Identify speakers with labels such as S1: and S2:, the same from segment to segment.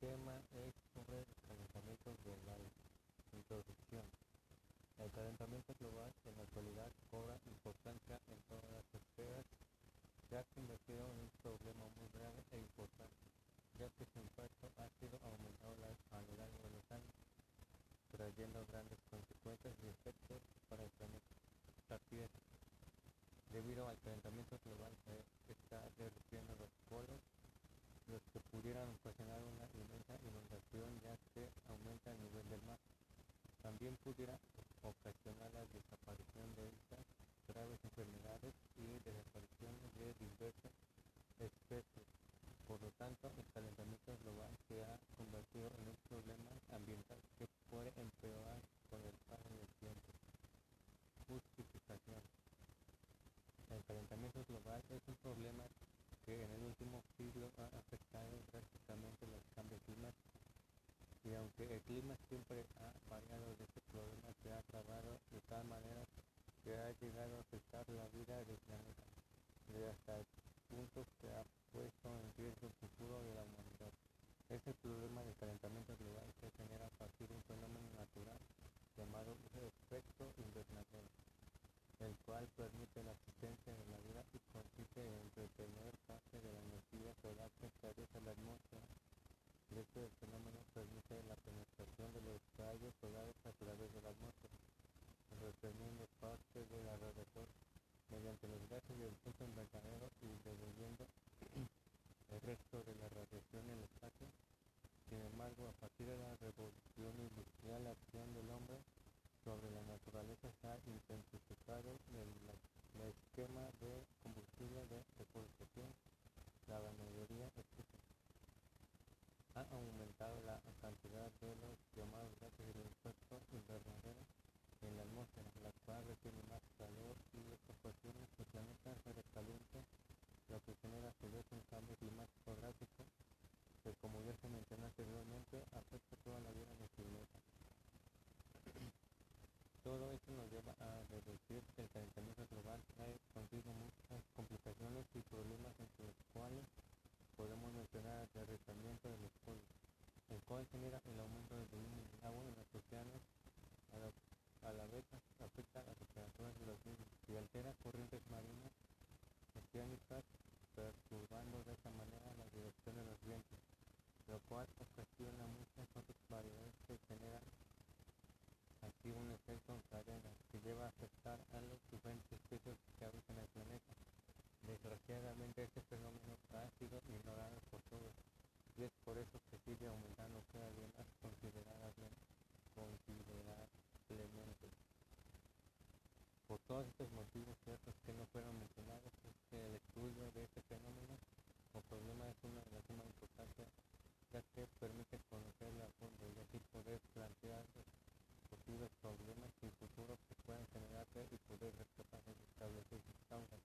S1: tema es sobre el calentamiento global. Introducción. El calentamiento global en la actualidad cobra importancia en todas las esferas, ya que convertido en un problema muy grave e importante, ya que su impacto ha sido aumentado a lo largo de los años, trayendo grandes consecuencias y efectos para el planeta. Debido al calentamiento global que está derritiendo los polos, los que pudieran ocasionar una inmensa inundación ya que aumenta el nivel del mar. También pudiera ocasionar la desaparición de estas graves enfermedades y desapariciones de diversas especies. Por lo tanto, el calentamiento global se ha convertido en un problema ambiental que puede empeorar con el paso del tiempo. Justificación. El calentamiento global es un problema que en el último siglo ha afectado drásticamente los cambios climáticos. Y aunque el clima siempre ha variado, este problema se ha agravado de tal manera que ha llegado a afectar la vida del planeta, de hasta el punto que ha puesto en riesgo el futuro de la humanidad. Este problema del calentamiento global se genera a partir de un fenómeno natural llamado efecto invernadero, el cual permite la existencia de la vida y consiste en retener parte de la energía solar que atraviesa la atmósfera. Este fenómeno permite la penetración de los rayos solares a través de la atmósfera, reteniendo parte de la radiación mediante los gases del efecto invernadero y devolviendo el resto de la radiación en el espacio. Sin embargo, a partir de la revolución la acción del hombre sobre la naturaleza ha intensificado el, esquema de combustible de deforestación, la ganadería, etc. Ha aumentado la cantidad de los llamados gases del efecto invernadero en la atmósfera, la cual retiene más calor y esto ocasiona que el planeta se recaliente, lo que genera a su vez un cambio climático drástico que, como ya se mencionó anteriormente, afecta toda la vida en el planeta. Todo esto nos lleva a reducir que el calentamiento global trae consigo muchas complicaciones y problemas entre los cuales podemos mencionar el derretamiento de los polos, el cual genera el aumento del volumen del agua en los océanos, a la, a la vez afecta las temperaturas de los mismos y altera corrientes marinas oceánicas, perturbando de esta manera la dirección de los vientos, lo cual ocasiona muchas otras variedades que generan así un efecto en cadena que lleva a afectar a las diferentes especies que habitan el planeta. Desgraciadamente este fenómeno ha sido ignorado por todos y es por eso que sigue aumentando cada día más considerablemente. considerablemente. Por todos estos motivos ciertos que no fueron mencionados es que el estudio de este fenómeno o problema es una de las suma importancia ya que permite conocerlo a fondo y así poder plantear posibles problemas y futuros que puedan generarse y poder capaces de establecer sus causas,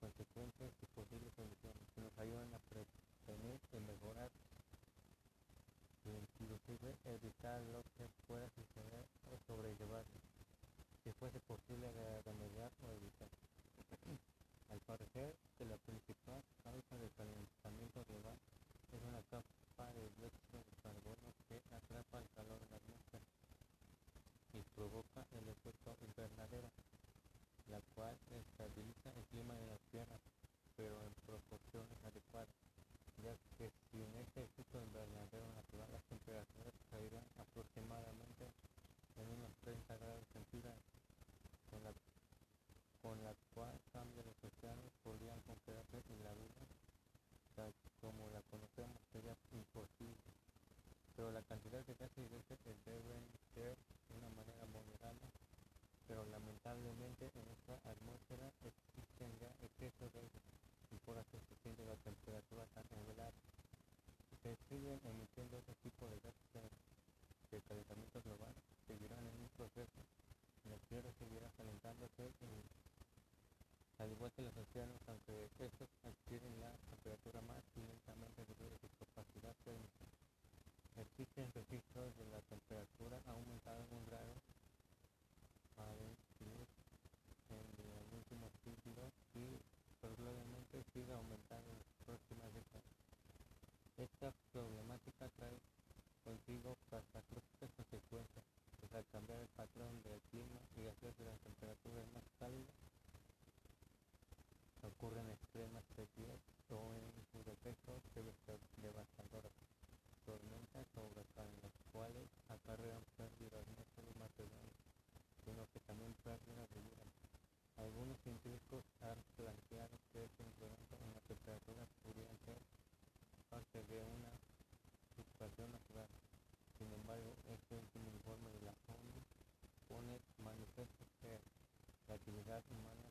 S1: consecuencias y posibles soluciones que nos ayudan a prevenir y mejorar e inclusive evitar lo que pueda suceder o sobrellevarse, si fuese posible remediar o evitar. Al parecer que la principal causa del calentamiento global es una capa de dióxido de carbono que atrapa el calor en la atmósfera y provoca el efecto invernadero, la cual estabiliza el clima de la Tierra, pero en proporciones adecuadas, ya que sin este efecto invernadero natural las temperaturas caerían aproximadamente en unos 30 grados centígrados, con la, con la cual cambio los océanos podrían congelarse y la vida, tal como la conocemos, sería imposible. Pero la cantidad de gases y deben ser de una manera moderada, pero lamentablemente en esta atmósfera existen ya excesos de ellos y por eso se siente la temperatura tan elevada. Se emitiendo este tipo de gases de calentamiento global, seguirán en un proceso y la Tierra seguirá calentándose y, al igual que los océanos, aunque estos adquieren la temperatura más lentamente debido a su capacidad térmica. Existen registros de la temperatura ha aumentado en un grado Fahrenheit en el último siglo y probablemente siga aumentando en las próximas décadas. Esta that money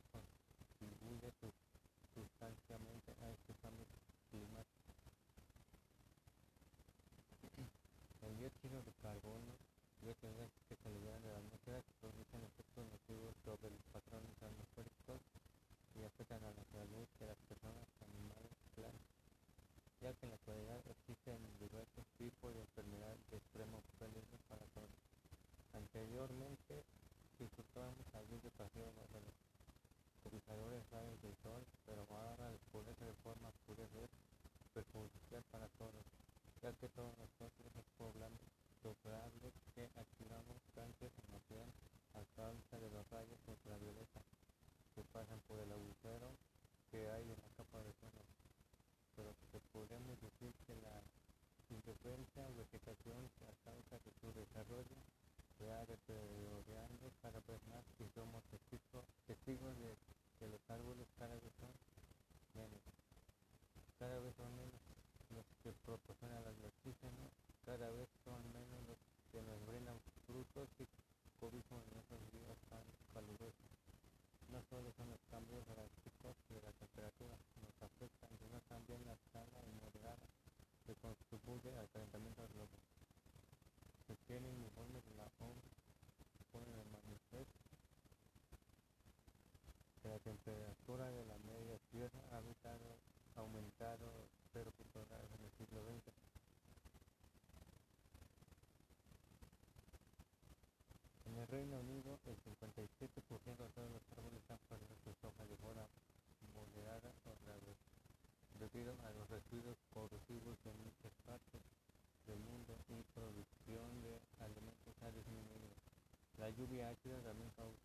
S1: que todos nosotros los poblanos doblables que activamos cáncer en a causa de los rayos ultravioleta que pasan por el agujero que hay en la capa de suelo. Pero que podemos decir que la interferencia o vegetación a causa de su desarrollo se ha deteriorado Reino Unido, el 57% de todos los árboles han perdido sus hojas de forma moderada o grave, debido a los residuos corrosivos de muchas partes del mundo y producción de alimentos ha disminuido. La lluvia ácida también causa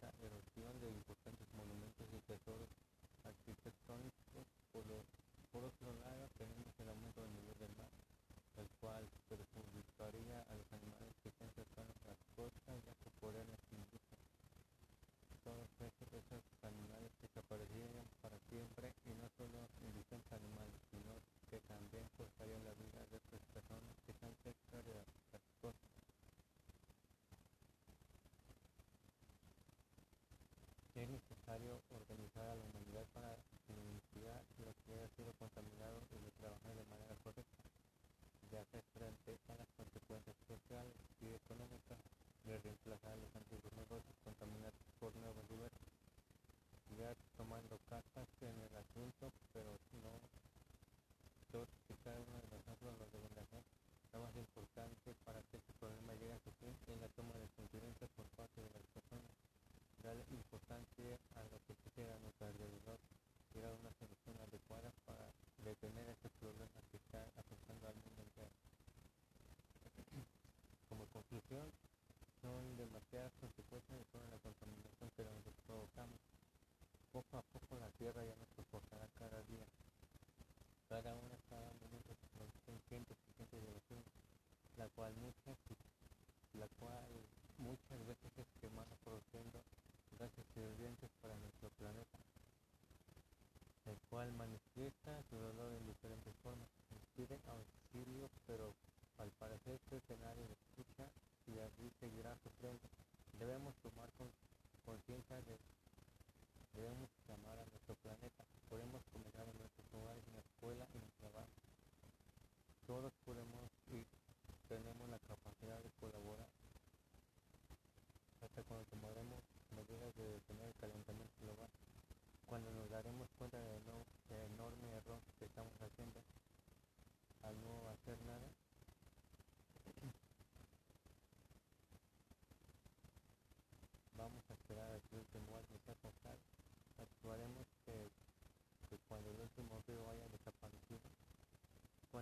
S1: sean las consecuencias de toda la contaminación que nosotros provocamos. Poco a poco la Tierra ya nos proporcionará cada día, cada una, cada minuto, cientos y cientos de versiones, la cual muchas, la cual muchas veces es quemada produciendo gases irradiantes para nuestro planeta, el cual manifiesta su dolor en diferentes formas. Nos auxilio, pero al parecer este escenario escucha y así seguirá sufriendo debemos tomar conciencia de debemos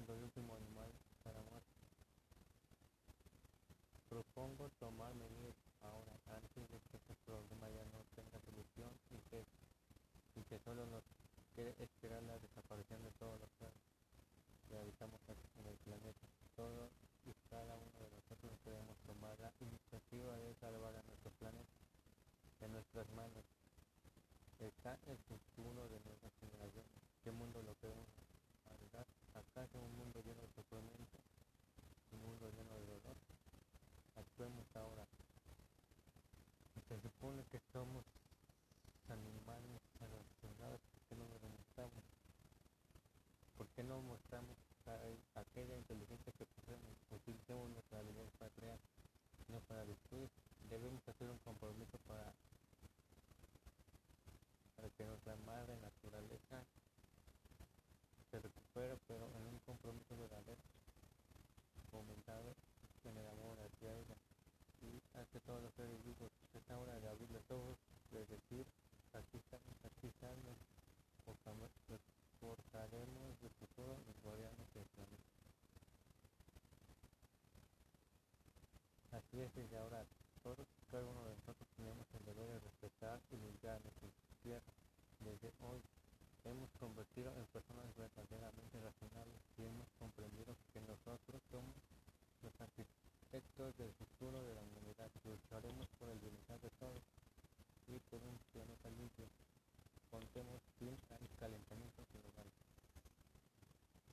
S1: cuando el último animal para muerto. Propongo tomar medidas ahora antes de que este problema ya no tenga solución y que, y que solo nos quede esperar la desaparición de todos los seres que habitamos en el planeta. Todos y cada uno de nosotros debemos tomar la iniciativa de salvar a nuestro planeta en nuestras manos. Está en Así es desde ahora, todos cada uno de nosotros tenemos el deber de respetar y limpiar nuestra tierra. Desde hoy hemos convertido en personas verdaderamente racionales y hemos comprendido que nosotros somos los arquitectos del futuro de la